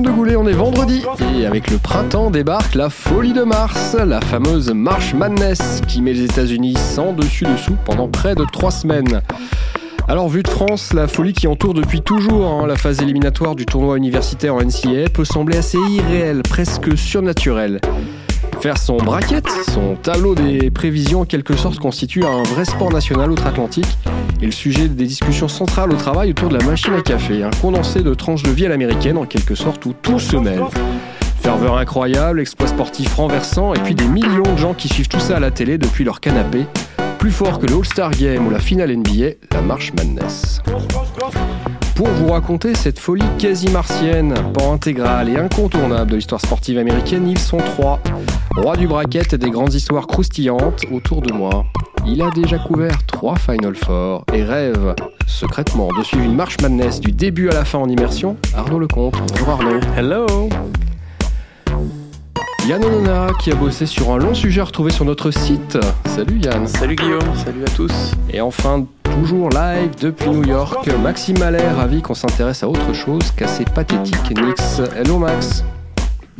De Goulet, on est vendredi et avec le printemps débarque la folie de Mars, la fameuse March Madness qui met les États-Unis sans dessus-dessous pendant près de trois semaines. Alors, vu de France, la folie qui entoure depuis toujours hein, la phase éliminatoire du tournoi universitaire en NCAA peut sembler assez irréelle, presque surnaturelle. Faire son bracket, son tableau des prévisions en quelque sorte constitue un vrai sport national outre-Atlantique et le sujet des discussions centrales au travail autour de la machine à café, un condensé de tranches de vie à l'américaine en quelque sorte où tout se mêle. Ferveur incroyable, exploit sportif renversant et puis des millions de gens qui suivent tout ça à la télé depuis leur canapé. Plus fort que le All-Star Game ou la finale NBA, la Marche Madness. Pour vous raconter cette folie quasi martienne, pan intégrale et incontournable de l'histoire sportive américaine, ils sont trois. Roi du bracket et des grandes histoires croustillantes autour de moi. Il a déjà couvert trois Final Four et rêve secrètement de suivre une marche madness du début à la fin en immersion. Arnaud Lecomte. Bonjour Arnaud. Hello. Yann Onona qui a bossé sur un long sujet retrouvé sur notre site. Salut Yann. Salut Guillaume, salut à tous. Et enfin, toujours live depuis New York, Maxime Mallet, ravi qu'on s'intéresse à autre chose qu'à ces pathétiques Knicks. Hello Max.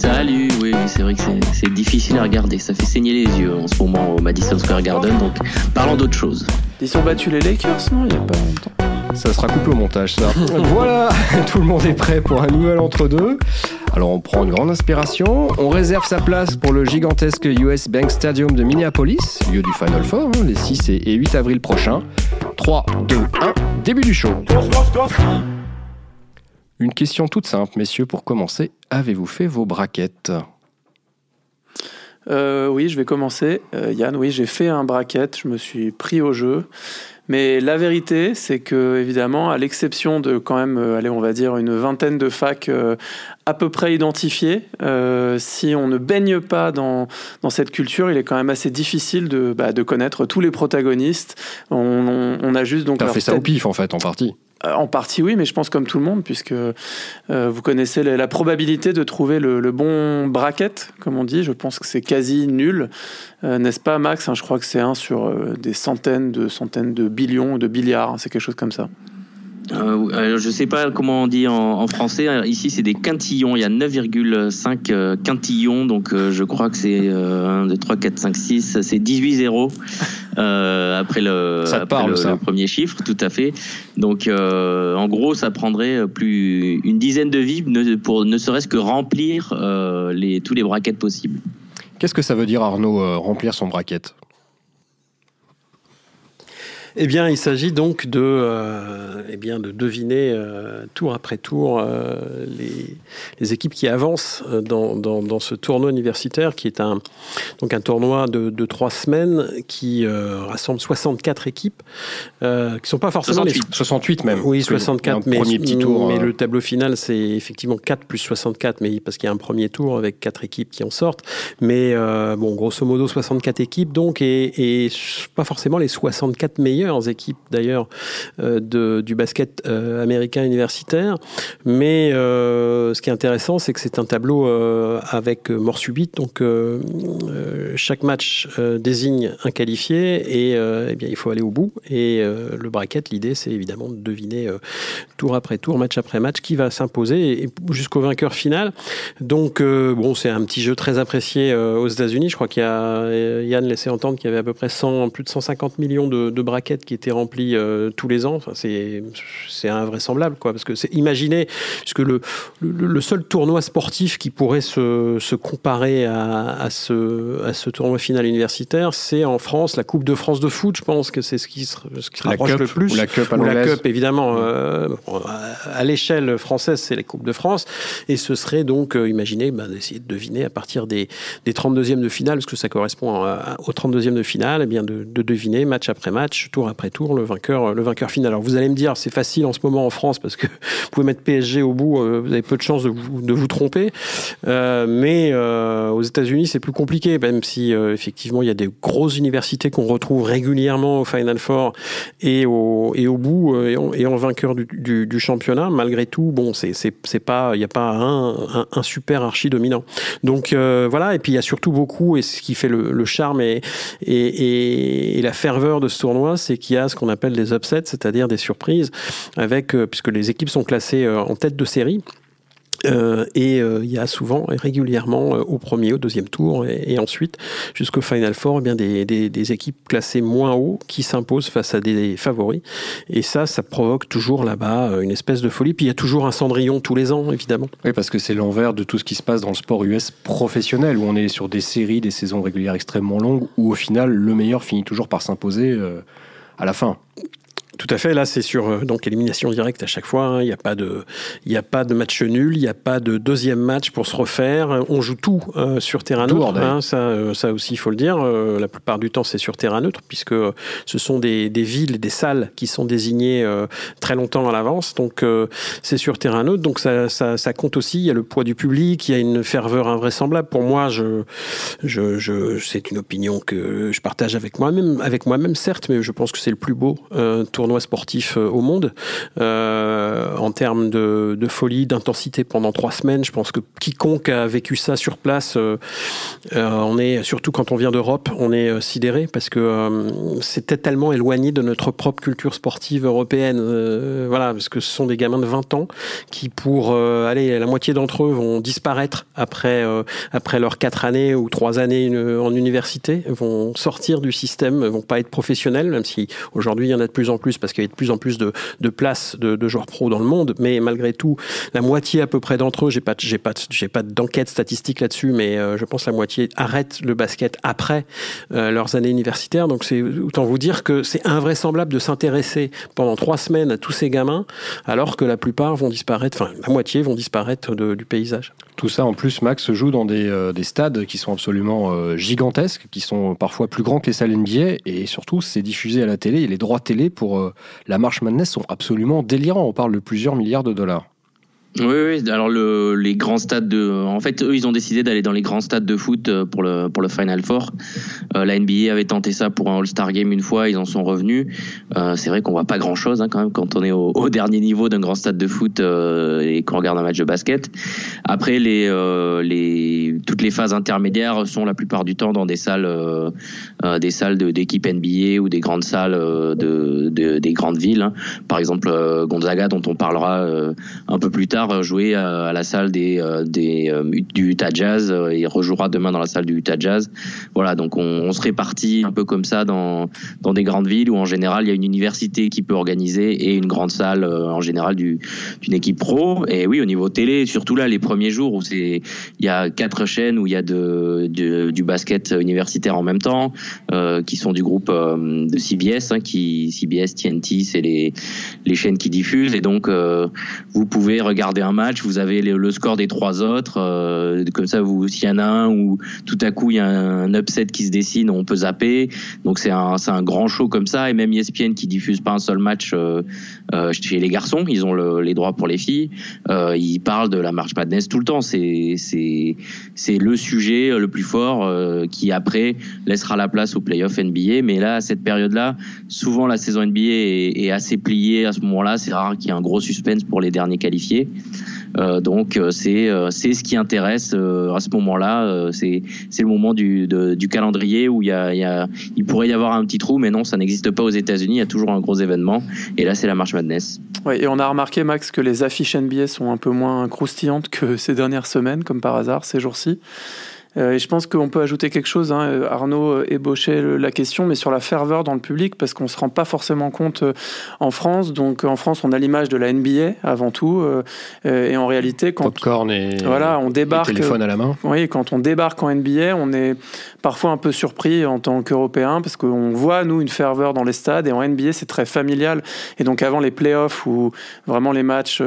Salut, oui, c'est vrai que c'est difficile à regarder, ça fait saigner les yeux en ce moment au Madison Square Garden, donc parlons d'autre chose. Ils ont battu les Lakers, non, il n'y a pas longtemps Ça sera coupé au montage, ça. voilà, tout le monde est prêt pour un nouvel entre-deux. Alors on prend une grande inspiration, on réserve sa place pour le gigantesque US Bank Stadium de Minneapolis, lieu du Final Four, hein, les 6 et 8 avril prochains. 3, 2, 1, début du show. Une question toute simple, messieurs, pour commencer. Avez-vous fait vos braquettes? Euh, Oui, je vais commencer. Euh, Yann, oui, j'ai fait un bracket, je me suis pris au jeu. Mais la vérité, c'est que, évidemment, à l'exception de quand même, euh, allez, on va dire une vingtaine de facs à peu près identifiées, si on ne baigne pas dans, dans cette culture, il est quand même assez difficile de, bah, de connaître tous les protagonistes. On, on, a juste donc. T'as fait ça au pif, en fait, en partie. Euh, en partie oui, mais je pense comme tout le monde, puisque euh, vous connaissez la, probabilité de trouver le, bon bracket, comme on dit. Je pense que c'est quasi nul, euh, n'est-ce pas, Max? Hein, Je crois que c'est un sur des centaines de centaines de billions de milliards. Hein, c'est quelque chose comme ça. Euh, je ne sais pas comment on dit en, français. Ici, c'est des quintillons. Il y a 9,5 euh, quintillons. Donc, euh, je crois que c'est 1, 2, 3, 4, 5, 6. C'est 18 zéros après, le, le, premier chiffre, tout à fait. Donc, en gros, ça prendrait plus une dizaine de vies pour ne serait-ce que remplir les, tous les braquettes possibles. Qu'est-ce que ça veut dire, Arnaud, remplir son braquette? Eh bien, il s'agit donc de, euh, eh bien, de deviner euh, tour après tour euh, les, les, équipes qui avancent dans, dans, dans, ce tournoi universitaire, qui est un, donc un tournoi de, de trois semaines qui rassemble 64 équipes, qui ne sont pas forcément 68, les... 68 même. Oui, 64, mais, premier petit tour, mais le tableau final, c'est effectivement 4 plus 64, mais parce qu'il y a un premier tour avec quatre équipes qui en sortent. Mais bon, grosso modo, 64 équipes, donc, et, et pas forcément les 64 meilleurs équipes d'ailleurs euh, du basket euh, américain universitaire. Mais euh, ce qui est intéressant, c'est que c'est un tableau avec mort subite. Donc chaque match désigne un qualifié et eh bien il faut aller au bout. Et le bracket, l'idée, c'est évidemment de deviner tour après tour, match après match, qui va s'imposer jusqu'au vainqueur final. Donc bon, c'est un petit jeu très apprécié aux États-Unis. Je crois qu'il y a Yann laissé entendre qu'il y avait à peu près 100, plus de 150 millions de, de qui étaient remplis euh, tous les ans. Enfin, c'est, invraisemblable, quoi. Parce que c'est, imaginez, puisque le, le, seul tournoi sportif qui pourrait se, se comparer à, à, ce, à ce tournoi final universitaire, c'est en France la Coupe de France de foot. Je pense que c'est ce qui se, ce qui rapproche le plus. Ou la Cup, à ou la Cup évidemment. Euh, à l'échelle française, c'est la Coupe de France. Et ce serait donc, euh, imaginez, bah, d'essayer de deviner à partir des, des 32e de finale, parce que ça correspond au 32e de finale, et eh bien de, de deviner match après match, tour après tour le vainqueur, le vainqueur final. Alors vous allez me dire, c'est facile en ce moment en France parce que vous pouvez mettre PSG au bout, euh, vous avez peu de chances de vous, de vous tromper. Euh, mais euh, aux États-Unis, c'est plus compliqué, même si effectivement il y a des grosses universités qu'on retrouve régulièrement au Final Four et au, et au bout et en, vainqueur du, championnat. Malgré tout, bon, c'est pas, il n'y a pas un, un, super archi dominant. Donc voilà, et puis il y a surtout beaucoup, et ce qui fait le, le charme et, et, et la ferveur de ce tournoi, c'est qu'il y a ce qu'on appelle des upsets, c'est-à-dire des surprises, avec, euh, puisque les équipes sont classées euh, en tête de série. Euh, et il y a souvent régulièrement euh, au premier, au deuxième tour et, ensuite jusqu'au Final Four eh bien des, des, des, équipes classées moins haut qui s'imposent face à des favoris. Et ça, ça provoque toujours là-bas une espèce de folie. Puis il y a toujours un cendrillon tous les ans, évidemment. Oui, parce que c'est l'envers de tout ce qui se passe dans le sport US professionnel, où on est sur des séries, des saisons régulières extrêmement longues, où au final, le meilleur finit toujours par s'imposer à la fin. Tout à fait. Là, c'est sur euh, donc élimination directe à chaque fois. Hein. Il n'y a pas de, il a pas de match nul. Il n'y a pas de deuxième match pour se refaire. On joue tout euh, sur terrain neutre. Hein. ça, euh, ça aussi, il faut le dire. la plupart du temps, c'est sur terrain neutre puisque ce sont des, des villes, des salles qui sont désignées très longtemps à l'avance. Donc, c'est sur terrain neutre. Donc, ça, ça, ça, compte aussi. Il y a le poids du public. Il y a une ferveur invraisemblable. Pour moi, je, je, je c'est une opinion que je partage avec moi-même, avec moi-même certes, mais je pense que c'est le plus beau tournoi sportif euh, au monde. Euh, en termes de, folie, d'intensité pendant trois semaines, je pense que quiconque a vécu ça sur place, euh, on est, surtout quand on vient d'Europe, on est sidéré parce que c'était tellement éloigné de notre propre culture sportive européenne. voilà, parce que ce sont des gamins de 20 ans qui, pour aller, la moitié d'entre eux vont disparaître après, après leurs quatre années ou trois années en université, vont sortir du système, vont pas être professionnels, même si aujourd'hui il y en a de plus en plus parce qu'il y a de plus en plus de, de places de, de, joueurs pro dans le monde, mais malgré tout, la moitié à peu près d'entre eux, j'ai pas, pas, d'enquête statistique là-dessus, mais euh, je pense la moitié arrête le basket après euh, leurs années universitaires. Donc c'est autant vous dire que c'est invraisemblable de s'intéresser pendant trois semaines à tous ces gamins, alors que la plupart vont disparaître, enfin la moitié vont disparaître du paysage. Tout ça en plus, Max se joue dans des, euh, des stades qui sont absolument gigantesques, qui sont parfois plus grands que les salles NBA, et surtout c'est diffusé à la télé, et les droits télé pour la Marche Madness sont absolument délirants. On parle de plusieurs milliards de dollars. Oui, oui. Alors le, les grands stades de, en fait, eux, ils ont décidé d'aller dans les grands stades de foot euh, pour le pour le Final Four. Euh, la NBA avait tenté ça pour un All-Star Game une fois, ils en sont revenus. Euh, c'est vrai qu'on voit pas grand-chose hein, quand même quand on est au, au dernier niveau d'un grand stade de foot euh, et qu'on regarde un match de basket. Après, les euh, les toutes les phases intermédiaires sont la plupart du temps dans des salles des salles d'équipe NBA ou des grandes salles de, de des grandes villes. Hein. Par exemple, Gonzaga, dont on parlera un peu plus tard jouer à la salle des, euh, euh, du Utah Jazz. Il rejouera demain dans la salle du Utah Jazz. Voilà, donc on, se répartit un peu comme ça dans, dans des grandes villes où en général il y a une université qui peut organiser et une grande salle euh, en général du, d'une équipe pro. Et oui, au niveau télé, surtout là les premiers jours où il y a quatre chaînes où il y a du basket universitaire en même temps, euh, qui sont du groupe de CBS, hein, qui CBS, TNT, c'est les les chaînes qui diffusent et donc vous pouvez regarder un match, vous avez le, score des trois autres, euh, comme ça, s'il y en a un où tout à coup il y a un upset qui se dessine, on peut zapper. Donc c'est un, grand show comme ça, et même ESPN qui diffuse pas un seul match euh, chez les garçons, ils ont les droits pour les filles. ils parlent de la March Madness tout le temps. C'est, c'est, c'est le sujet le plus fort qui après laissera la place au playoff NBA. Mais là, à cette période-là, souvent la saison NBA est, est assez pliée à ce moment-là. C'est rare qu'il y ait un gros suspense pour les derniers qualifiés. Euh, donc euh, c'est euh, c'est ce qui intéresse à ce moment-là. c'est c'est le moment du du calendrier où il y a, y a il pourrait y avoir un petit trou, mais non, ça n'existe pas aux États-Unis. Il y a toujours un gros événement, et là c'est la marche Madness. Oui, et on a remarqué Max que les affiches NBA sont un peu moins croustillantes que ces dernières semaines, comme par hasard ces jours-ci. Euh, et je pense qu'on peut ajouter quelque chose. Hein. Euh, Arnaud euh, ébauchait la question, mais sur la ferveur dans le public, parce qu'on se rend pas forcément compte en France. Donc en France, on a l'image de la NBA avant tout, et en réalité, quand popcorn et voilà, on débarque, téléphone à la main. Oui, quand on débarque en NBA, on est parfois un peu surpris en tant qu'Européen, parce qu'on voit nous une ferveur dans les stades, et en NBA, c'est très familial. Et donc avant les playoffs ou vraiment les matchs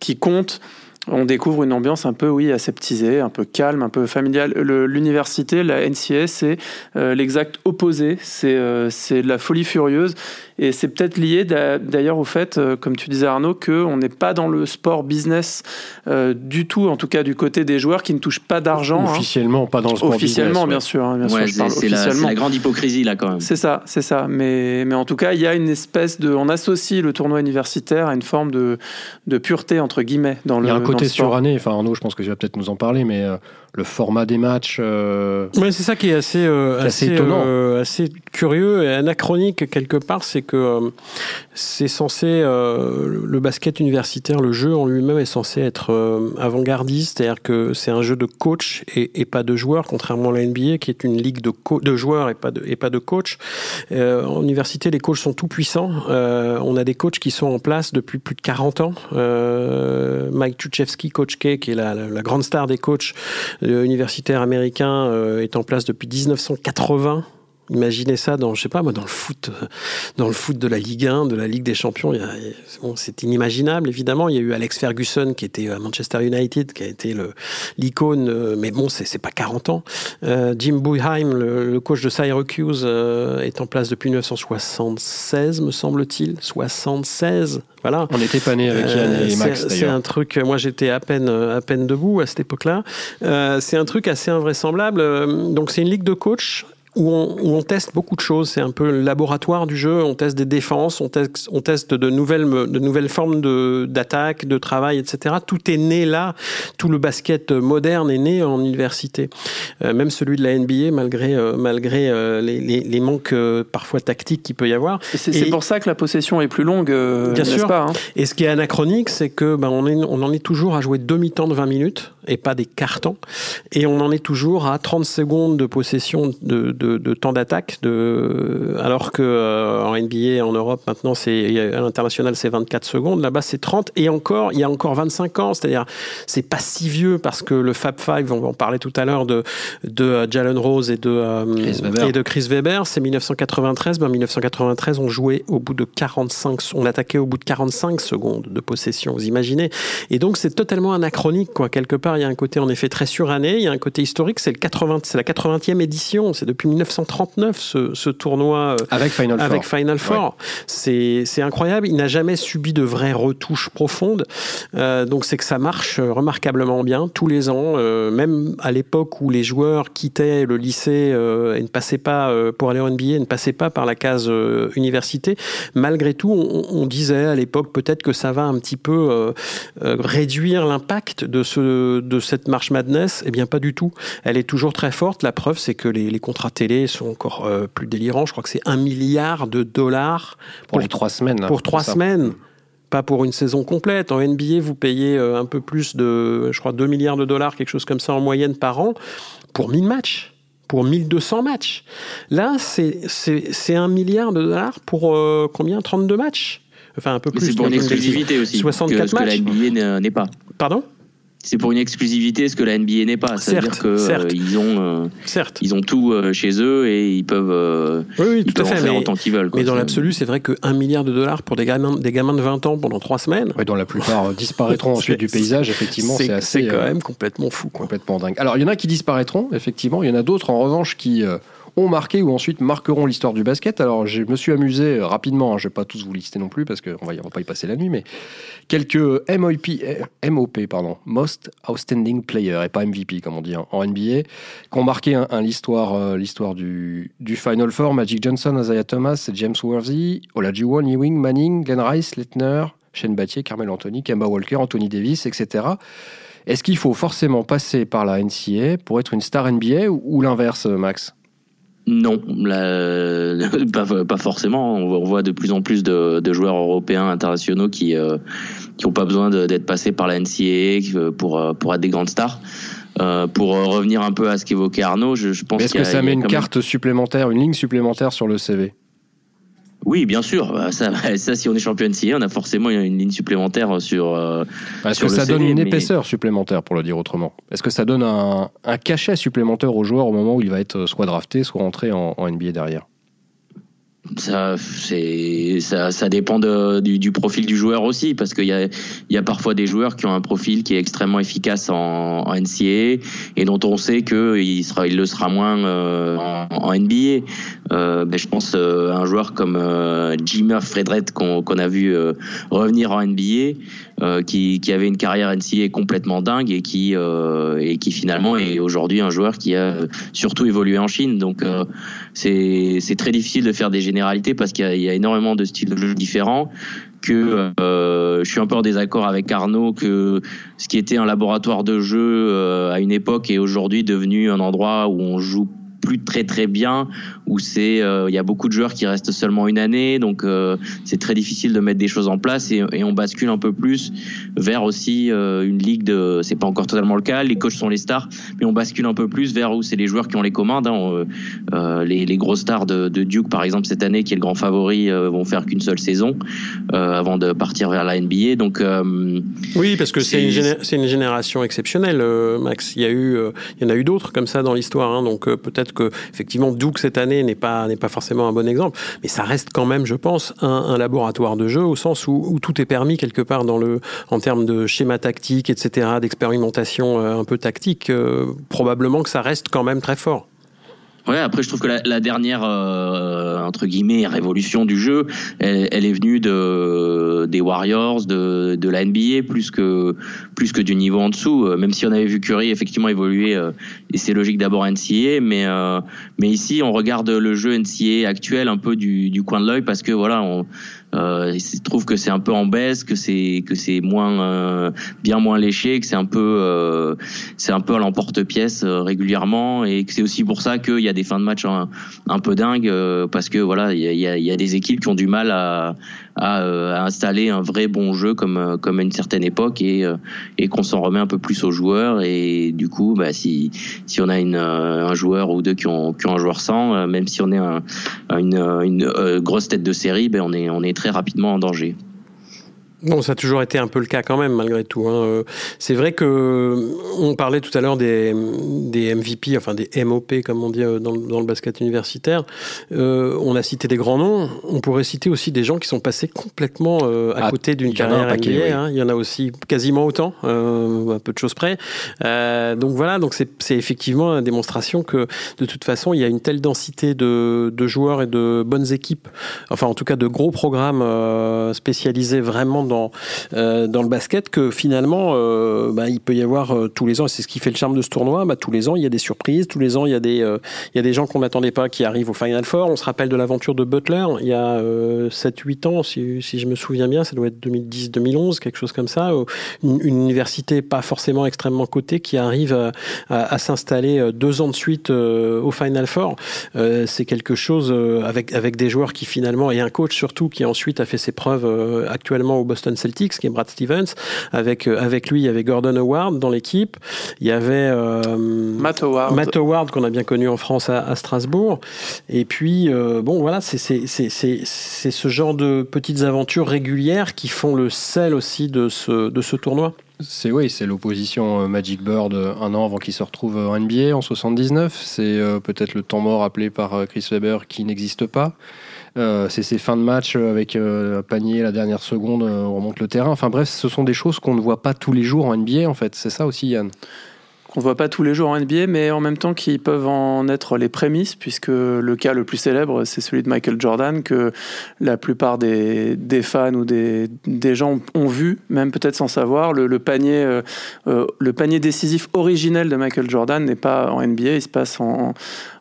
qui comptent on découvre une ambiance un peu, oui, aseptisée, un peu calme, un peu familiale. L'université, la NCS, c'est euh, l'exact opposé. C'est euh, c'est de la folie furieuse. Et c'est peut-être lié d'ailleurs au fait, euh, comme tu disais Arnaud, qu'on n'est pas dans le sport business du tout, en tout cas du côté des joueurs qui ne touchent pas d'argent. Hein. Officiellement, pas dans le sport officiellement, business. Officiellement, bien sûr. Hein, bien sûr c'est la, la, grande hypocrisie là quand même. C'est ça, c'est ça. Mais, mais en tout cas, il y a une espèce de. On associe le tournoi universitaire à une forme de, de pureté, entre guillemets, dans le côté suranné, enfin Arnaud, je pense que tu vas peut-être nous en parler, mais euh, le format des matchs. Euh, c'est ça qui est assez, assez, étonnant. assez curieux et anachronique quelque part, c'est que c'est censé, le basket universitaire, le jeu en lui-même est censé être avant-gardiste, c'est-à-dire que c'est un jeu de coach et, pas de joueurs, contrairement à la NBA qui est une ligue de, de joueurs et pas de, et pas de coach. en université, les coachs sont tout puissants. on a des coachs qui sont en place depuis plus de 40 ans. Mike Tuchevsky, coach K, qui est la, la, grande star des coachs universitaires américains, euh, est en place depuis 1980. Imaginez ça dans, je sais pas moi, dans le foot, dans le foot de la Ligue 1, de la Ligue des Champions. c'est inimaginable, évidemment. Il y a eu Alex Ferguson qui était à Manchester United, qui a été l'icône, euh, mais bon, c'est pas 40 ans. Euh, Jim Boeheim, le, coach de Syracuse, euh, est en place depuis 1976, me semble-t-il. 76. Voilà. On n'était pas né avec Yann et Max C'est un truc. Moi, j'étais à peine à peine debout à cette époque-là. c'est un truc assez invraisemblable. Donc, c'est une ligue de coachs où on, teste beaucoup de choses. C'est un peu le laboratoire du jeu. On teste des défenses, on teste, on teste de nouvelles, de nouvelles formes d'attaque, de, travail, etc. Tout est né là. Tout le basket moderne est né en université. Euh, même celui de la NBA, malgré, euh, malgré euh, les, les, manques parfois tactiques qu'il peut y avoir. C'est pour ça que la possession est plus longue, bien sûr. Pas, hein? Et ce qui est anachronique, c'est que ben, on, est, on en est toujours à jouer demi-temps de 20 minutes et pas des cartons. Et on en est toujours à 30 secondes de possession de, de, de temps d'attaque, de, alors que euh, en NBA, en Europe, maintenant, c'est, à l'international, c'est 24 secondes. Là-bas, c'est 30. Et encore, il y a encore 25 ans. C'est-à-dire, c'est pas si vieux parce que le Fab Five, on en parlait tout à l'heure de, de euh, Jalen Rose et de, euh, et de Chris Weber, c'est 1993. Ben, 1993, on jouait au bout de 45, on attaquait au bout de 45 secondes de possession. Vous imaginez? Et donc, c'est totalement anachronique, quoi, quelque part il y a un côté en effet très suranné, il y a un côté historique, c'est le 80, c'est la 80e édition, c'est depuis 1939 ce, ce tournoi euh, avec Final Four. Avec Final Four. C'est, c'est incroyable, il n'a jamais subi de vraies retouches profondes, euh, donc c'est que ça marche remarquablement bien tous les ans, euh, même à l'époque où les joueurs quittaient le lycée et ne passaient pas pour aller en NBA, et ne passaient pas par la case université, malgré tout, on, on disait à l'époque peut-être que ça va un petit peu réduire l'impact de ce de cette marche madness Eh bien, pas du tout. Elle est toujours très forte. La preuve, c'est que les, contrats télé sont encore euh, plus délirants. Je crois que c'est un milliard de dollars pour, les trois semaines. Pour trois semaines pas pour une saison complète. En NBA, vous payez euh, un peu plus de, je crois, 2 milliards de dollars, quelque chose comme ça en moyenne par an, pour 1000 matchs, pour 1200 matchs. Là, c'est 1 milliard de dollars pour euh, combien? 32 matchs? Enfin, un peu plus. C'est pour une exclusivité aussi. 64 que, matchs. Que la NBA n'est pas. Pardon? C'est pour une exclusivité, ce que la NBA n'est pas. C'est-à-dire qu'ils euh, ont, euh, ils ont tout euh, chez eux et ils peuvent, oui, oui, tout à fait, faire autant qu'ils veulent. Mais dans l'absolu, c'est vrai que 1 milliard de dollars pour des gamins, des gamins de 20 ans pendant 3 semaines. Oui, dont la plupart disparaîtront ensuite du paysage, effectivement, c'est assez. C'est quand même complètement fou. Complètement dingue. Alors, il y en a qui disparaîtront, effectivement. Il y en a d'autres, en revanche, qui ont marqué ou ensuite marqueront l'histoire du basket. Alors, je me suis amusé euh, rapidement, hein, je ne vais pas tous vous lister non plus parce qu'on va, va pas y passer la nuit, mais quelques MOP, MOP pardon, Most Outstanding Player, et pas MVP comme on dit en NBA, qui ont marqué l'histoire, euh, l'histoire du, du Final Four, Magic Johnson, Isaiah Thomas, James Worthy, Olajuwon, Ewing, Manning, Glenn Rice, Lettner, Shane Battier, Carmel Anthony, Kemba Walker, Anthony Davis, etc. Est-ce qu'il faut forcément passer par la NCA pour être une star NBA ou l'inverse, Max? Non, pas, forcément. On voit de plus en plus de, joueurs européens internationaux qui euh, qui n'ont pas besoin d'être passés par la NCAA pour euh, pour être des grandes stars. Euh, pour revenir un peu à ce qu'évoquait Arnaud, je, je pense. Est-ce que ça met une carte supplémentaire, une ligne supplémentaire sur le CV oui, bien sûr. Bah, ça, ça, si on est champion NCAA, on a forcément une ligne supplémentaire sur. Euh, Est-ce que ça donne une épaisseur supplémentaire, pour le dire autrement Est-ce que ça donne un, un, cachet supplémentaire au joueur au moment où il va être soit drafté, soit entré en, en NBA derrière? Ça, c'est, ça, ça dépend de, du, du, profil du joueur aussi, parce qu'il y a, y a parfois des joueurs qui ont un profil qui est extrêmement efficace en, en NCAA et dont on sait qu'il il le sera moins euh, en, en, NBA. Euh, ben je pense euh, un joueur comme euh, Jimmer Fredret qu'on, qu'on a vu euh, revenir en NBA. Qui, qui avait une carrière NCA complètement dingue et qui et qui finalement est aujourd'hui un joueur qui a surtout évolué en Chine. Donc c'est c'est très difficile de faire des généralités parce qu'il y, y, a énormément de styles de jeu différents que euh, je suis un peu en désaccord avec Arnaud que ce qui était un laboratoire de jeu euh, à une époque est aujourd'hui devenu un endroit où on joue plus très très bien, où c'est euh, il y a beaucoup de joueurs qui restent seulement une année, donc euh, c'est très difficile de mettre des choses en place et, et on bascule un peu plus vers aussi euh, une ligue de, c'est pas encore totalement le cas, les coachs sont les stars, mais on bascule un peu plus vers où c'est les joueurs qui ont les commandes. Hein, les, les grosses stars de, de, Duke par exemple cette année, qui est le grand favori, vont faire qu'une seule saison avant de partir vers la NBA. Donc oui, parce que c'est une, une, génération exceptionnelle, Max. Il y a eu, il y en a eu d'autres comme ça dans l'histoire, hein, donc peut-être que effectivement Duke cette année n'est pas n'est pas forcément un bon exemple, mais ça reste quand même, je pense, un, laboratoire de jeu au sens où, tout est permis quelque part dans le en termes de schéma tactique, etc., d'expérimentation euh, un peu tactique. Euh, probablement que ça reste quand même très fort. Ouais, après je trouve que la, la dernière euh, entre guillemets révolution du jeu, elle, elle, est venue de des Warriors, de, de la NBA plus que plus que du niveau en dessous. Euh, même si on avait vu Curry effectivement évoluer, euh, et c'est logique d'abord NCA, mais euh, mais ici on regarde le jeu NCA actuel un peu du, du coin de l'œil parce que voilà on euh, il trouve que c'est un peu en baisse, que c'est que c'est moins euh, bien moins léché, que c'est un peu euh, c'est un peu à l'emporte-pièce régulièrement et que c'est aussi pour ça qu'il y a des fins de match un, peu dingues parce que voilà il y a, y a, des équipes qui ont du mal à, à, à, installer un vrai bon jeu comme comme à une certaine époque et et qu'on s'en remet un peu plus aux joueurs et du coup bah si si on a une un joueur ou deux qui ont qui ont un joueur sans même si on est un, une, une grosse tête de série ben on est on est très rapidement en danger. Bon, ça a toujours été un peu le cas quand même, malgré tout. Hein. Euh, c'est vrai que on parlait tout à l'heure des, des MVP, enfin des MOP, comme on dit euh, dans, dans le basket universitaire. Euh, on a cité des grands noms. On pourrait citer aussi des gens qui sont passés complètement euh, à ah, côté d'une carrière NBA. Hein. Il y en a aussi quasiment autant, un peu de choses près. donc voilà, donc c'est effectivement une démonstration que de toute façon, il y a une telle densité de, de joueurs et de bonnes équipes, enfin en tout cas de gros programmes spécialisés vraiment dans, euh, dans le basket que finalement, euh, bah, il peut y avoir euh, tous les ans, et c'est ce qui fait le charme de ce tournoi, bah, tous les ans, il y a des surprises, tous les ans, il y a des, gens qu'on n'attendait pas qui arrivent au Final Four. On se rappelle de l'aventure de Butler il y a 7-8 ans, si, je me souviens bien, ça doit être 2010-2011, quelque chose comme ça. Une, université pas forcément extrêmement cotée qui arrive à, s'installer deux ans de suite au Final Four. c'est quelque chose avec des joueurs qui finalement, et un coach surtout qui ensuite a fait ses preuves actuellement au Boston Celtics, qui est Brad Stevens. Avec, euh, avec lui, il y avait Gordon Howard dans l'équipe. Il y avait euh, Matt Howard, Matt Howard qu'on a bien connu en France à, Strasbourg. Et puis, euh, bon, voilà, c'est ce genre de petites aventures régulières qui font le sel aussi de ce, de ce tournoi. C'est oui, c'est l'opposition Magic Bird un an avant qu'il se retrouve en NBA en 79. C'est peut-être le temps mort appelé par Chris Weber qui n'existe pas. Euh, c'est ces fins de match avec euh, panier la dernière seconde, euh, on remonte le terrain. Enfin bref, ce sont des choses qu'on ne voit pas tous les jours en NBA en fait. C'est ça aussi Yann qu'on voit pas tous les jours en NBA, mais en même temps qui peuvent en être les prémices, puisque le cas le plus célèbre, c'est celui de Michael Jordan, que la plupart des, fans ou des, gens ont vu, même peut-être sans savoir. Le, panier, le panier décisif originel de Michael Jordan n'est pas en NBA, il se passe en,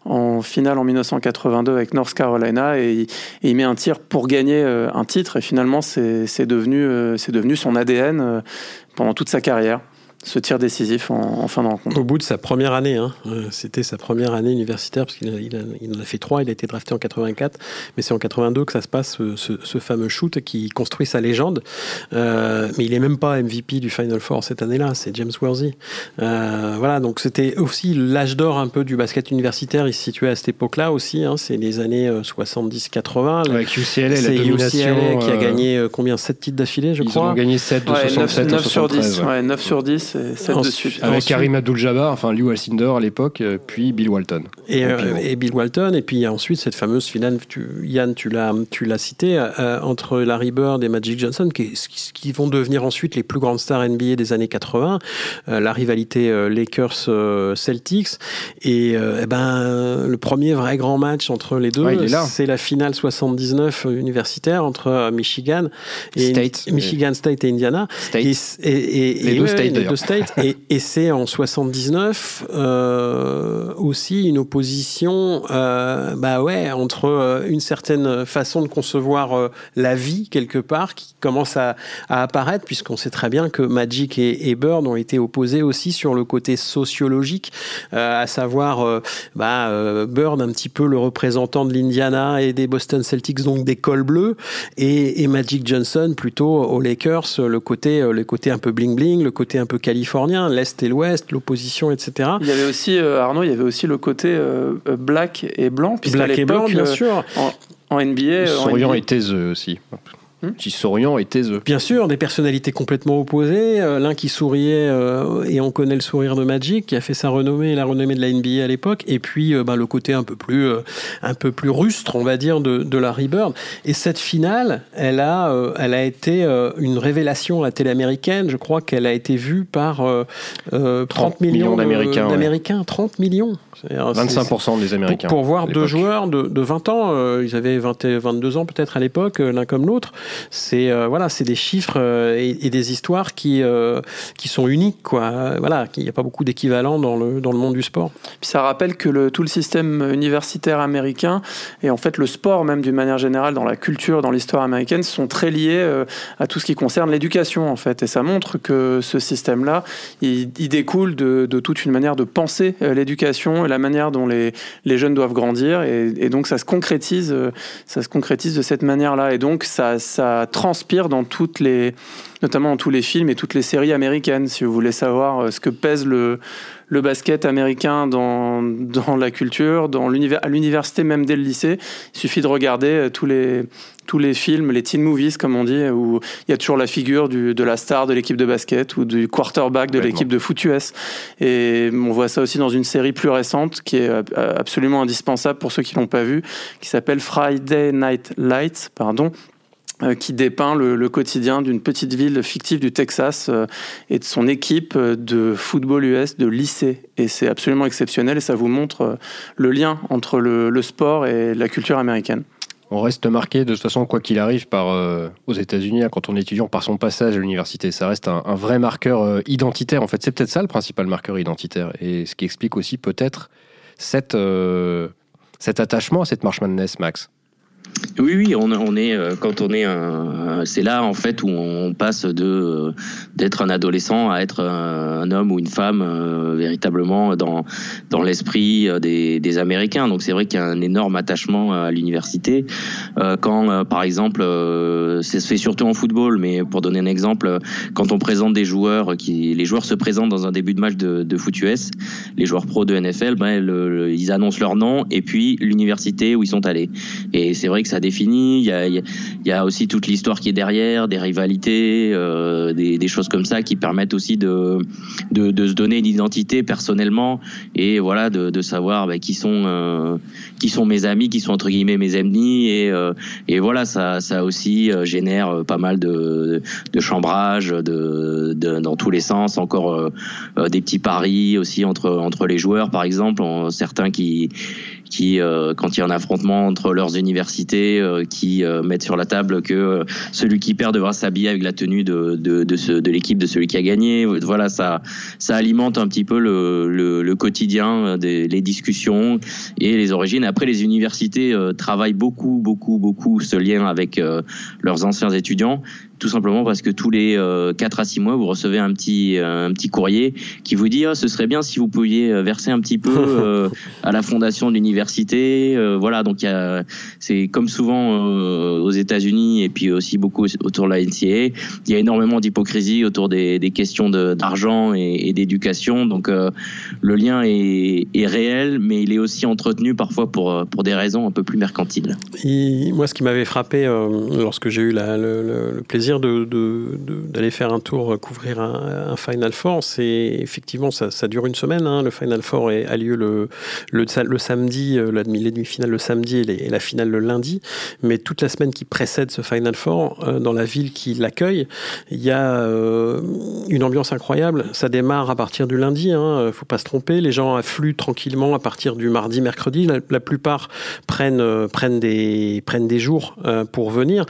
en finale en 1982 avec North Carolina et il, met un tir pour gagner euh, un titre et finalement c'est devenu, euh, son ADN euh, pendant toute sa carrière ce tir décisif en, fin de rencontre. Au bout de sa première année, hein. Euh, c'était sa première année universitaire, parce qu'il il en a fait trois, il a été drafté en 84, mais c'est en 82 que ça se passe, ce, fameux shoot qui construit sa légende. Euh, mais il est même pas MVP du Final Four cette année-là, c'est James Worthy. Euh, voilà, donc c'était aussi l'âge d'or un peu du basket universitaire, il se situait à cette époque-là aussi, hein. c'est les années 70-80. Avec UCLA, la domination. qui a gagné combien? 7 titres d'affilée, je crois Ils ont gagné 7 de 67 9, sur 10, ouais, 9 sur 10 c'est 7 de suite. Avec Karim Abdul-Jabbar, enfin Liu Alcindor à l'époque, puis Bill Walton. Et, et, Bill Walton, et puis ensuite cette fameuse finale, tu, Yann, tu l'as, tu l'as cité, entre Larry Bird et Magic Johnson, qui, qui, vont devenir ensuite les plus grandes stars NBA des années 80, la rivalité Lakers-Celtics, et, eh ben, le premier vrai grand match entre les deux, c'est la finale 79 universitaire entre Michigan et Michigan State et Indiana. Et, et, les, deux States, Et, c'est en 79 euh, aussi une opposition euh, bah ouais, entre euh, une certaine façon de concevoir la vie quelque part qui commence à, apparaître puisqu'on sait très bien que Magic et, Bird ont été opposés aussi sur le côté sociologique, à savoir bah, Bird un petit peu le représentant de l'Indiana et des Boston Celtics donc des cols bleus et, et Magic Johnson plutôt aux Lakers le côté, euh, le côté un peu bling bling, le côté un peu californien, l'est et l'ouest, l'opposition, etc. Il y avait aussi euh, Arnaud, il y avait aussi le côté euh, black et blanc, black et blanc, bien sûr. En, NBA, Souriant et taiseux aussi qui hmm souriant et taiseux. Bien sûr, des personnalités complètement opposées. Euh, l'un qui souriait, euh, et on connaît le sourire de Magic, qui a fait sa renommée et la renommée de la NBA à l'époque. Et puis, euh, bah, le côté un peu plus, un peu plus rustre, on va dire, de, de Larry Bird. Et cette finale, elle a, elle a été une révélation à la télé américaine. Je crois qu'elle a été vue par 30, millions, d'Américains. 30 millions. 25% des Américains. Pour, voir deux joueurs de, de 20 ans, ils avaient 20, 22 ans peut-être à l'époque, l'un comme l'autre c'est euh, voilà, c'est des chiffres euh, et, des histoires qui euh, qui sont uniques quoi. Voilà, il n'y a pas beaucoup d'équivalents dans le dans le monde du sport. Puis ça rappelle que le, tout le système universitaire américain et en fait le sport même d'une manière générale dans la culture, dans l'histoire américaine sont très liés à tout ce qui concerne l'éducation en fait. Et ça montre que ce système-là, il, découle de, de, toute une manière de penser l'éducation et la manière dont les, les jeunes doivent grandir. Et, et, donc ça se concrétise, ça se concrétise de cette manière-là. Et donc ça, ça transpire dans toutes les, notamment dans tous les films et toutes les séries américaines. Si vous voulez savoir euh, ce que pèse le, le basket américain dans, dans la culture, dans l'univers, à l'université même dès le lycée, il suffit de regarder euh, tous les, tous les films, les teen movies comme on dit, où il y a toujours la figure du, de la star de l'équipe de basket ou du quarterback de l'équipe de foot US. Et on voit ça aussi dans une série plus récente qui est euh, absolument indispensable pour ceux qui l'ont pas vu, qui s'appelle Friday Night Lights, pardon, qui dépeint le, quotidien d'une petite ville fictive du Texas euh, et de son équipe de football US de lycée. Et c'est absolument exceptionnel et ça vous montre euh, le lien entre le, sport et la culture américaine. On reste marqué de toute façon, quoi qu'il arrive, par, aux États-Unis, hein, quand on est étudiant, par son passage à l'université. Ça reste un, vrai marqueur identitaire. En fait, c'est peut-être ça le principal marqueur identitaire. Et ce qui explique aussi peut-être cette, cet attachement à cette March Madness, Max. Oui, oui, on, est euh, quand on est un, c'est là en fait où on passe de euh, d'être un adolescent à être un, homme ou une femme euh, véritablement dans dans l'esprit des, des Américains. Donc c'est vrai qu'il y a un énorme attachement à l'université. quand par exemple, se fait surtout en football, mais pour donner un exemple, quand on présente des joueurs qui les joueurs se présentent dans un début de match de, de foot US, les joueurs pro de NFL, ben, ils annoncent leur nom et puis l'université où ils sont allés. Et c'est vrai que ça définit. Il y a, aussi toute l'histoire qui est derrière, des rivalités, euh, des, choses comme ça qui permettent aussi de, se donner une identité personnellement et voilà de, savoir bah, qui sont euh, qui sont mes amis, qui sont entre guillemets mes ennemis et, euh, voilà ça, aussi génère pas mal de, de chambrage dans tous les sens. Encore des petits paris aussi entre les joueurs par exemple, certains qui qui, euh, quand il y a un affrontement entre leurs universités, euh, qui euh, mettent sur la table que celui qui perd devra s'habiller avec la tenue de, de, de, ce, de l'équipe de celui qui a gagné. Voilà, ça, ça alimente un petit peu le, le, le quotidien, des, les discussions et les origines. Après, les universités travaillent beaucoup, beaucoup, beaucoup ce lien avec leurs anciens étudiants tout simplement parce que tous les euh, 4 à 6 mois, vous recevez un petit, un petit courrier qui vous dit oh, ce serait bien si vous pouviez verser un petit peu à la fondation de l'université voilà, donc c'est comme souvent aux États-Unis et puis aussi beaucoup autour de la NCA. Il y a énormément d'hypocrisie autour des, des questions d'argent et, et d'éducation. Donc le lien est, est, réel, mais il est aussi entretenu parfois pour, pour des raisons un peu plus mercantiles. moi, ce qui m'avait frappé lorsque j'ai eu la, le, plaisir d'aller faire un tour couvrir un, Final Four, c'est effectivement ça, dure une semaine. Hein. Le Final Four a lieu le, le, samedi, euh, la demi-finale le samedi et, la finale le lundi. Mais toute la semaine qui précède ce Final Four, euh, dans la ville qui l'accueille, il y a euh, une ambiance incroyable. Ça démarre à partir du lundi, hein, faut pas se tromper. Les gens affluent tranquillement à partir du mardi, mercredi. La, plupart prennent, prennent, des, prennent des jours pour venir.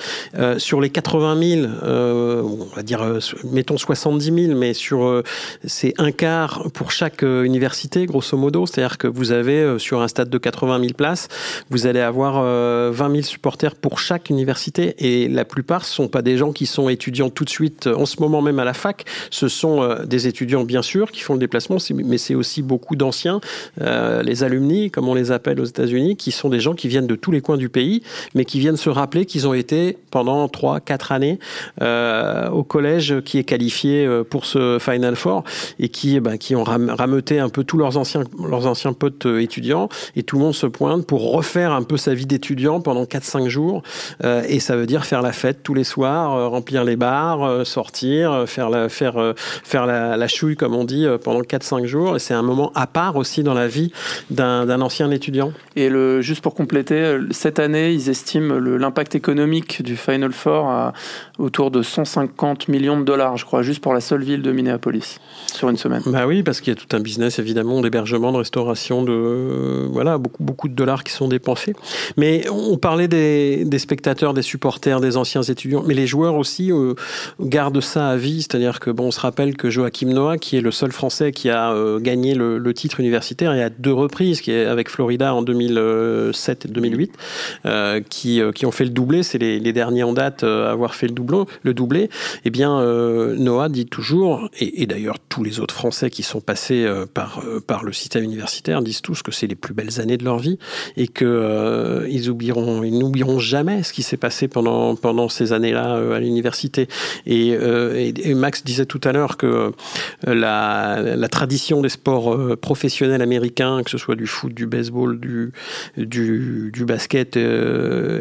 sur les 80 000, on va dire, mettons 70 000, mais sur c'est un quart pour chaque euh, université, grosso modo. C'est-à-dire que vous avez euh, sur un stade de 80 000 places, vous allez avoir 20 euh, 000 supporters pour chaque université. Et la plupart, ce sont pas des gens qui sont étudiants tout de suite en ce moment même à la fac. Ce sont des étudiants, bien sûr, qui font le déplacement, mais c'est aussi beaucoup d'anciens, les alumni, comme on les appelle aux États-Unis, qui sont des gens qui viennent de tous les coins du pays, mais qui viennent se rappeler qu'ils ont été pendant 3, 4 années au collège qui est qualifié pour ce Final Four et qui, bah, qui ont rameuté un peu tous leurs anciens, leurs anciens potes euh, étudiants. Et tout le monde se pointe pour refaire un peu sa vie d'étudiant pendant 4-5 jours. Euh, et ça veut dire faire la fête tous les soirs, euh, remplir les bars, sortir, faire la, faire, faire la chouille comme on dit pendant 4-5 jours. Et c'est un moment à part aussi dans la vie d'un ancien étudiant. Et le, juste pour compléter, cette année ils estiment l'impact économique du Final Four à autour de 150 millions de dollars je crois juste pour la seule ville de Minneapolis sur une semaine. Bah oui, parce qu'il y a tout un business évidemment d'hébergement, de restauration, de voilà beaucoup beaucoup de dollars qui sont dépensés. Mais on parlait des, spectateurs, des supporters, des anciens étudiants, mais les joueurs aussi euh, gardent ça à vie. C'est-à-dire que bon, on se rappelle que Joachim Noah, qui est le seul Français qui a euh, gagné le, titre universitaire, et à deux reprises, qui est avec Florida en 2007 et 2008, euh, qui qui ont fait le doublé. C'est les, derniers en date à avoir fait le le doublé. Eh bien, Noah dit toujours, et, d'ailleurs tous les autres Français qui sont passés euh, par, euh, par le système universitaire disent tous que c'est les plus belles années de leur vie et que euh, ils oublieront, ils n'oublieront jamais ce qui s'est passé pendant, pendant ces années-là à l'université. Et, Max disait tout à l'heure que la, la tradition des sports professionnels américains, que ce soit du foot, du baseball, du, du, du basket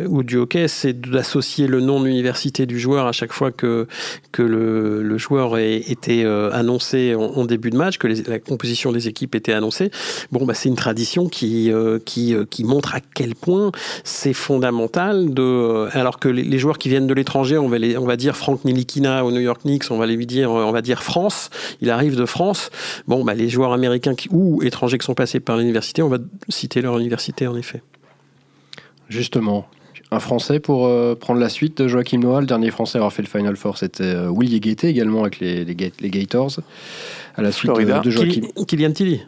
ou du hockey, c'est d'associer le nom d'université du joueur à chaque fois que, que le, joueur ait été annoncé en, début de match, que la composition des équipes était annoncée. Bon, bah, c'est une tradition qui, euh, euh, qui montre à quel point c'est fondamental de. Euh, alors que les, joueurs qui viennent de l'étranger, on va, on va dire Frank Nilikina au New York Knicks, on va lui dire, on va dire France. Il arrive de France. Bon, bah, les joueurs américains ou étrangers qui sont passés par l'université, on va citer leur université en effet. Justement, un Français pour prendre la suite de Joachim Noah. Le dernier Français à avoir fait le Final Four, c'était Willy Guettet également avec les, les, les Gators à la suite de Joachim. Kylian Tilly.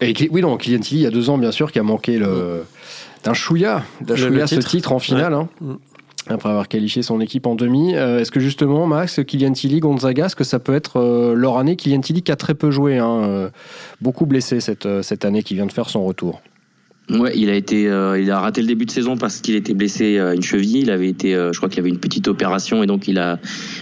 Et, oui, non, Kylian Tilly, il y a deux ans, bien sûr, qui a manqué le, d'un chouïa, d'un chouïa ce titre en finale. Hein, mm. après avoir qualifié son équipe en demi. Euh, est-ce que justement, Max, Kylian Tilly, Gonzaga, est-ce que ça peut être euh, leur année? Kylian Tilly qui a très peu joué, hein, euh, beaucoup blessé cette, cette année qui vient de faire son retour. Ouais, il a été, euh, il a raté le début de saison parce qu'il était blessé à une cheville. Il avait été, euh, je crois qu'il avait une petite opération et donc il a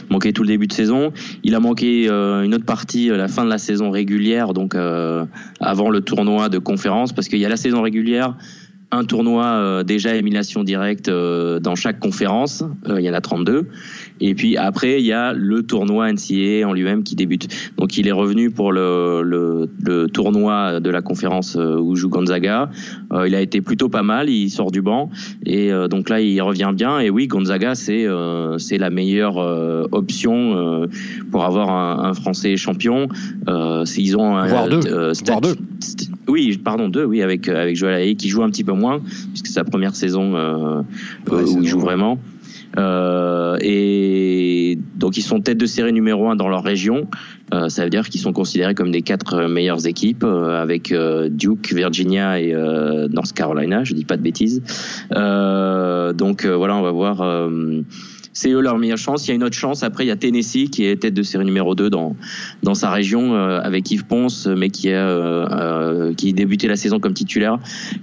manqué tout le début de saison. Il a manqué euh, une autre partie, la fin de la saison régulière, donc avant le tournoi de conférence, parce qu'il y a la saison régulière, un tournoi déjà élimination directe dans chaque conférence. il y en a 32. Et puis après, il y a le tournoi NCAA en lui-même qui débute. Donc il est revenu pour le, le, le tournoi de la conférence euh, où joue Gonzaga. Euh, il a été plutôt pas mal, il sort du banc. Et euh, donc là, il revient bien. Et oui, Gonzaga, c'est euh, c'est la meilleure option pour avoir un, un, Français champion. ils ont un... Voire deux. Voire deux. Oui, pardon, deux, oui, avec, avec Joël Haye, qui joue un petit peu moins, puisque c'est sa première saison où il joue vraiment. Euh, et donc ils sont tête de série numéro un dans leur région. Euh, ça veut dire qu'ils sont considérés comme des quatre meilleures équipes euh, avec euh, Duke, Virginia et North Carolina. Je dis pas de bêtises. donc voilà, on va voir c'est eux leur meilleure chance. Il y a une autre chance. Après, il y a Tennessee qui est tête de série numéro 2 dans dans sa région avec Yves Ponce, mais qui a qui débuté la saison comme titulaire,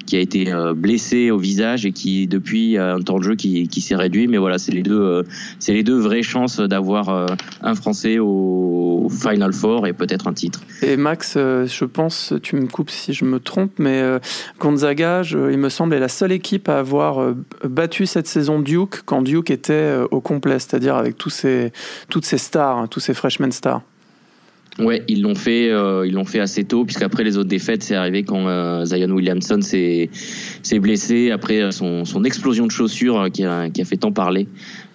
qui a été blessé au visage et qui depuis a un temps de jeu qui, qui s'est réduit. Mais voilà, c'est les deux les deux vraies chances d'avoir un Français au Final Four et peut-être un titre. Et Max, je pense, tu me coupes si je me trompe, mais Gonzaga, il me semble, est la seule équipe à avoir euh, battu cette saison Duke quand Duke était euh, au complet, c'est-à-dire avec tous ces, toutes ces stars, tous ces freshman stars. Ouais, ils l'ont fait, euh, ils l'ont fait assez tôt, puisqu'après les autres défaites, c'est arrivé quand Zion Williamson s'est blessé après son, son, explosion de chaussures qui a, qui a fait tant parler.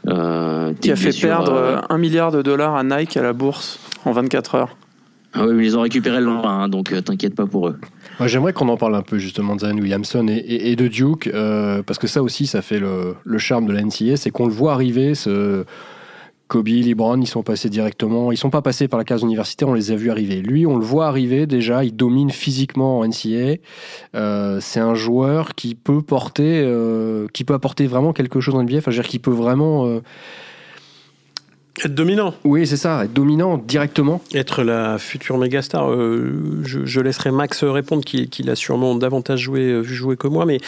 qui a fait perdre un milliard de dollars à Nike à la bourse en 24 heures. Ah oui, mais ils ont récupéré le lendemain, hein, donc t'inquiète pas pour eux. J'aimerais qu'on en parle un peu justement de Zion Williamson et, de Duke, euh, parce que ça aussi, ça fait le, charme de la NCA, c'est qu'on le voit arriver. Ce Kobe, LeBron, ils sont passés directement, ils sont pas passés par la case universitaire, on les a vus arriver. Lui, on le voit arriver déjà, il domine physiquement en NCA. Euh, c'est un joueur qui peut porter, euh, qui peut apporter vraiment quelque chose en NBA. Enfin, je veux dire, qui peut vraiment être dominant. Oui, c'est ça, être dominant directement. Être la future méga star. Euh, je, laisserai Max répondre, qu'il a sûrement davantage joué, euh, vu jouer que moi. Mais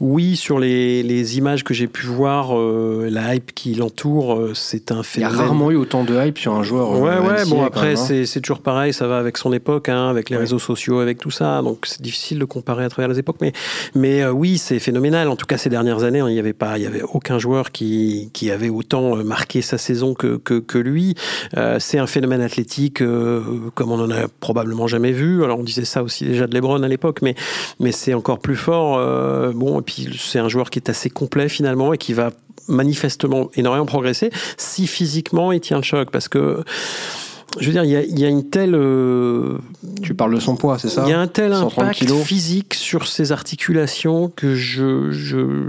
oui, sur les, les images que j'ai pu voir, euh, la hype qui l'entoure, c'est un phénomène. Il y a rarement eu autant de hype sur un joueur. Ouais, ouais, bon, après, hein. c'est toujours pareil, ça va avec son époque, hein, avec les réseaux sociaux, avec tout ça. Donc, c'est difficile de comparer à travers les époques. Mais, mais oui, c'est phénoménal. En tout cas, ces dernières années, hein, il n'y avait pas, y avait aucun joueur qui, qui avait autant marqué sa saison que que, lui. Euh, c'est un phénomène athlétique euh, comme on en a probablement jamais vu. Alors on disait ça aussi déjà de LeBron à l'époque, mais, mais c'est encore plus fort. Euh, bon, et puis c'est un joueur qui est assez complet finalement et qui va manifestement énormément progresser si physiquement il tient le choc parce que je veux dire, il y a, une telle. Euh, tu parles de son poids, c'est ça Il y a un tel impact physique sur ses articulations que je,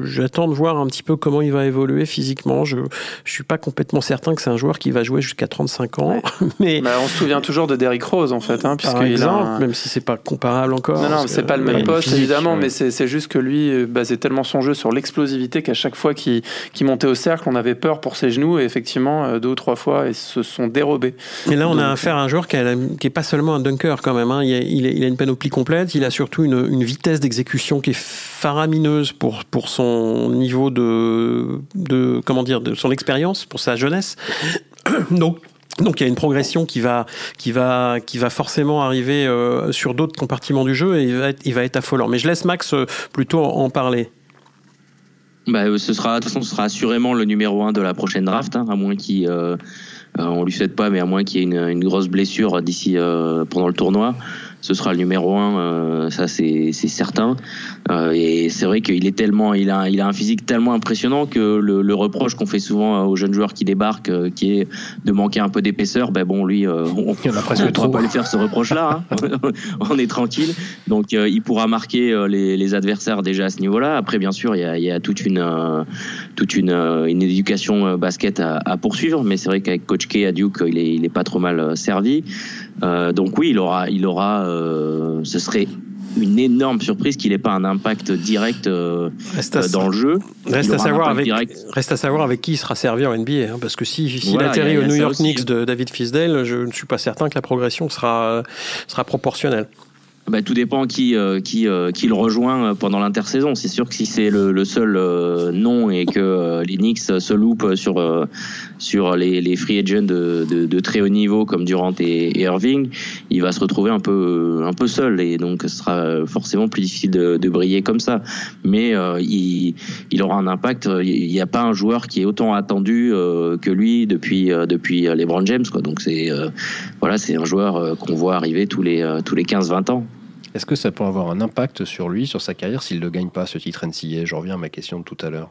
j'attends de voir un petit peu comment il va évoluer physiquement. Je, je suis pas complètement certain que c'est un joueur qui va jouer jusqu'à 35 ans. Mais bah, on se souvient toujours de Derrick Rose en fait, hein, par exemple, même si c'est pas comparable encore. Non, non, c'est pas le même poste évidemment, mais c'est juste que lui euh, basait tellement son jeu sur l'explosivité qu'à chaque fois qu'il montait au cercle, on avait peur pour ses genoux et effectivement euh, deux ou trois fois ils se sont dérobés. Mais là, on a affaire à un joueur qui, n'est pas seulement un dunker quand même. Hein. Il, a, une panoplie complète. Il a surtout une, vitesse d'exécution qui est faramineuse pour, pour son niveau de, de comment dire de son expérience, pour sa jeunesse. Donc donc il y a une progression qui va, qui va, qui va forcément arriver euh, sur d'autres compartiments du jeu et il va, être, il va être affolant. Mais je laisse Max euh, plutôt en parler. Bah, ce sera, de toute façon, ce sera assurément le numéro 1 de la prochaine draft, hein, à moins qu'il euh, euh, on lui souhaite pas, mais à moins qu'il y ait une, une grosse blessure d'ici euh, pendant le tournoi ce sera le numéro un, euh, ça c'est certain. Euh, et c'est vrai qu'il est tellement, il a, il a un physique tellement impressionnant que le, le reproche qu'on fait souvent aux jeunes joueurs qui débarquent, euh, qui est de manquer un peu d'épaisseur, ben bon, lui, on, on, presque trop. pas lui faire ce reproche-là. Hein. on est tranquille. Donc il pourra marquer les, les, adversaires déjà à ce niveau-là. Après, bien sûr, il y a, il y a toute une, toute une, une éducation basket à, à poursuivre. Mais c'est vrai qu'avec Coach K à Duke, il est, il est pas trop mal servi. Euh, donc oui, il aura, il aura, euh, ce serait une énorme surprise qu'il n'ait pas un impact direct euh, dans le jeu. Reste à, savoir avec, reste à savoir avec qui il sera servi en NBA. Hein, parce que s'il si, si atterrit au New York Knicks de David Fisdale, je ne suis pas certain que la progression sera, sera proportionnelle. Bah, tout dépend qui euh, qui euh, qui le rejoint pendant l'intersaison. C'est sûr que si c'est le, le, seul euh, nom et que les Knicks se loupent sur sur les, les free agents de, de, de, très haut niveau comme Durant et, Irving, il va se retrouver un peu un peu seul et donc ce sera forcément plus difficile de, de briller comme ça. Mais il il aura un impact. Il n'y a pas un joueur qui est autant attendu que lui depuis depuis LeBron James quoi. Donc c'est voilà c'est un joueur qu'on voit arriver tous les tous les 15-20 ans. Est-ce que ça peut avoir un impact sur lui, sur sa carrière, s'il ne gagne pas ce titre NCA Je reviens à ma question de tout à l'heure.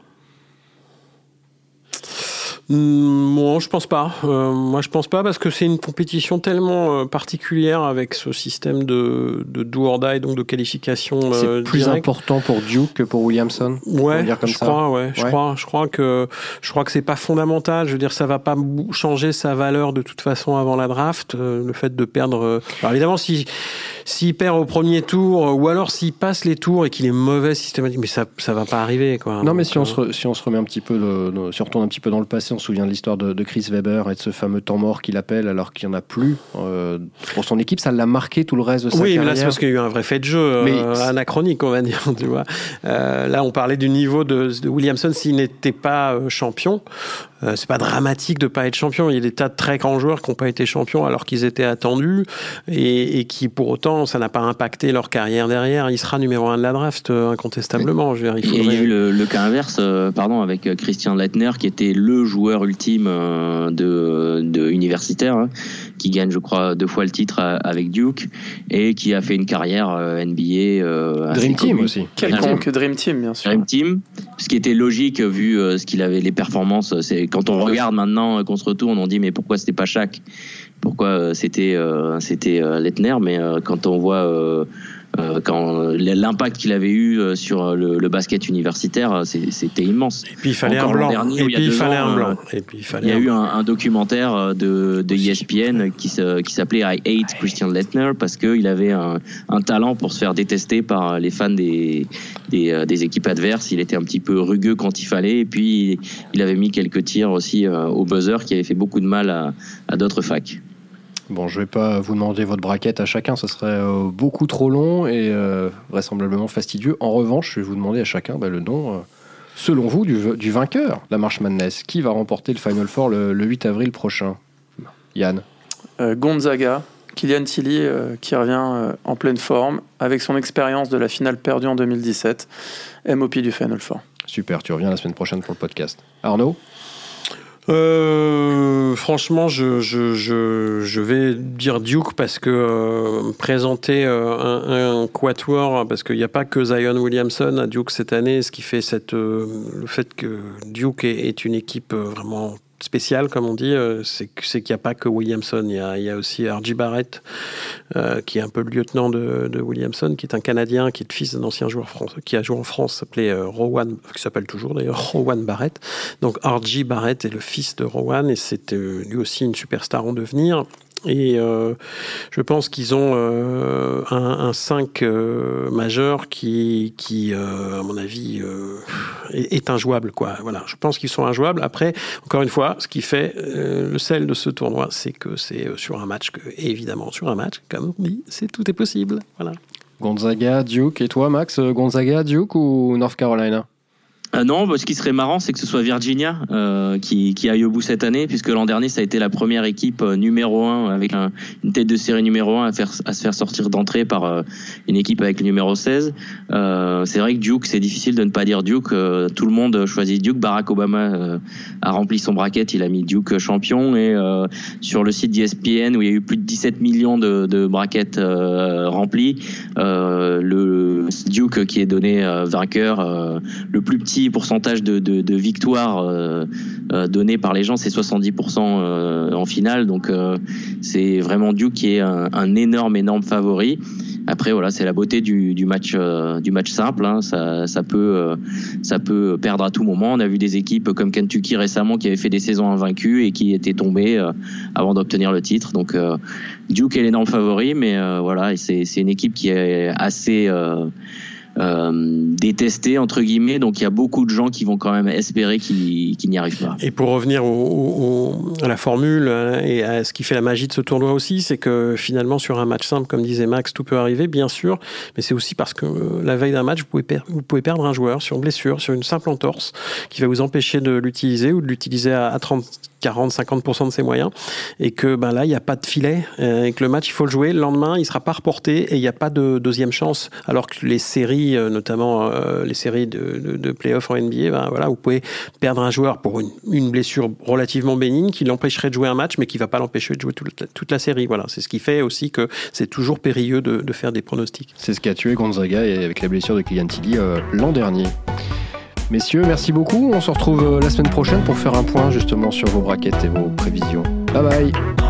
Moi, je pense pas. Euh, moi, je pense pas parce que c'est une compétition tellement euh, particulière avec ce système de, de do or die, donc de qualification. Euh, c'est plus important pour Duke que pour Williamson. Ouais, je crois. Ouais, je crois. Je crois que je crois que c'est pas fondamental. Je veux dire, ça va pas changer sa valeur de toute façon avant la draft. le fait de perdre. Alors évidemment, si s'il perd au premier tour ou alors s'il passe les tours et qu'il est mauvais systématiquement, mais ça ça va pas arriver quoi. Non, mais si on se si on se remet un petit peu, si on retourne un petit peu dans le passé on se souvient de l'histoire de, Chris Weber et de ce fameux temps mort qu'il appelle alors qu'il n'y en a plus euh, pour son équipe. Ça l'a marqué tout le reste de sa oui, carrière. Oui, là, c'est parce qu'il y a eu un vrai fait de jeu euh, anachronique, on va dire. Tu vois. là, on parlait du niveau de, de Williamson s'il n'était pas champion. Euh, c'est pas dramatique de pas être champion. Il y a des tas de très grands joueurs qui n'ont pas été champions alors qu'ils étaient attendus et, qui pour autant ça n'a pas impacté leur carrière derrière. Il sera numéro un de la draft euh, incontestablement. Je il, y a eu le, cas inverse, euh, pardon, avec Christian Leitner qui était le joueur ultime de, de universitaire, hein, qui gagne je crois deux fois le titre avec Duke et qui a fait une carrière NBA. Dream Team aussi. Quelconque Dream Team bien sûr. Dream Team, ce qui était logique vu ce qu'il avait les performances. C'est quand on regarde maintenant qu'on se retourne, on dit mais pourquoi c'était pas chaque Pourquoi euh, c'était euh, c'était euh, Letner Mais quand on voit euh, quand l'impact qu'il avait eu euh, sur le, basket universitaire, c'était immense. Et puis il fallait un blanc. et, puis, il fallait un blanc. Et puis il fallait. Il y a eu un, documentaire de, de ESPN qui s'appelait I Hate Christian Lettner parce qu'il avait un, talent pour se faire détester par les fans des, des, euh, des, équipes adverses. Il était un petit peu rugueux quand il fallait et puis il avait mis quelques tirs aussi au buzzer qui avait fait beaucoup de mal à, à d'autres facs. Bon, je vais pas vous demander votre braquette à chacun, ce serait euh, beaucoup trop long et euh, vraisemblablement fastidieux. En revanche, je vais vous demander à chacun bah, le nom, euh, selon vous, du, vainqueur de la marche Madness. Qui va remporter le Final Four le, 8 avril prochain? Yann Gonzaga, Kylian Tilly qui revient en pleine forme avec son expérience de la finale perdue en 2017, MOP du Final Four. Super, tu reviens la semaine prochaine pour le podcast. Arnaud? Euh, franchement, je, je, vais dire Duke parce que euh, présenter euh, un, un, quatuor, parce qu'il n'y a pas que Zion Williamson à Duke cette année, ce qui fait cette, le fait que Duke est, est une équipe vraiment spécial, comme on dit, euh, c'est qu'il n'y a pas que Williamson. Il y a, aussi R.J. Barrett, euh, qui est un peu le lieutenant de, Williamson, qui est un Canadien, qui est le fils d'un ancien joueur français, qui a joué en France, s'appelait euh, Rowan, qui s'appelle toujours d'ailleurs Rowan Barrett. Donc R.J. Barrett est le fils de Rowan et c'est lui aussi une superstar en devenir. Et euh, je pense qu'ils ont euh, un, un 5 euh, majeur qui, qui à mon avis, est, est, injouable. Quoi. Voilà, je pense qu'ils sont injouables. Après, encore une fois, ce qui fait le sel de ce tournoi, c'est que c'est sur un match, que, évidemment, sur un match, comme on dit, c'est, tout est possible. Voilà. Gonzaga, Duke. Et toi, Max, Gonzaga, Duke ou North Carolina? Euh, non, bah, ce qui serait marrant, c'est que ce soit Virginia euh, qui, qui, aille au bout cette année, puisque l'an dernier, ça a été la première équipe euh, numéro un avec un, une tête de série numéro un à, faire, à se faire sortir d'entrée par euh, une équipe avec le numéro 16. c'est vrai que Duke, c'est difficile de ne pas dire Duke. tout le monde choisit Duke. Barack Obama a rempli son bracket, il a mis Duke champion. Et sur le site d'ESPN, où il y a eu plus de 17 millions de, de brackets remplis, le Duke qui est donné vainqueur, le plus petit pourcentage de, de, victoires euh, euh, données par les gens, c'est 70% euh, en finale. Donc c'est vraiment Duke qui est un, énorme, énorme favori. Après voilà, c'est la beauté du, match du match simple. Hein. Ça, peut ça peut perdre à tout moment. On a vu des équipes comme Kentucky récemment qui avaient fait des saisons invaincues et qui étaient tombées avant d'obtenir le titre. Donc Duke est l'énorme favori, mais voilà, c'est une équipe qui est assez euh, détesté entre guillemets. Donc il y a beaucoup de gens qui vont quand même espérer qu'il n'y arrive pas. Et pour revenir à la formule hein, et à ce qui fait la magie de ce tournoi aussi, c'est que finalement sur un match simple, comme disait Max, tout peut arriver, bien sûr, mais c'est aussi parce que euh, la veille d'un match, vous pouvez, perdre un joueur sur blessure, sur une simple entorse, qui va vous empêcher de l'utiliser ou de l'utiliser à, à 30 40-50% de ses moyens, et que ben là, il n'y a pas de filet, euh, et que le match, il faut le jouer. Le lendemain, il sera pas reporté, et il n'y a pas de deuxième chance. Alors que les séries, euh, notamment euh, les séries de, de, playoffs en NBA, ben voilà, vous pouvez perdre un joueur pour une, blessure relativement bénigne qui l'empêcherait de jouer un match, mais qui ne va pas l'empêcher de jouer toute la, série. Voilà, c'est ce qui fait aussi que c'est toujours périlleux de, faire des pronostics. C'est ce qui a tué Gonzaga avec la blessure de Kylian Tilly l'an dernier. Messieurs, merci beaucoup. On se retrouve euh, la semaine prochaine pour faire un point justement sur vos braquettes et vos prévisions. Bye bye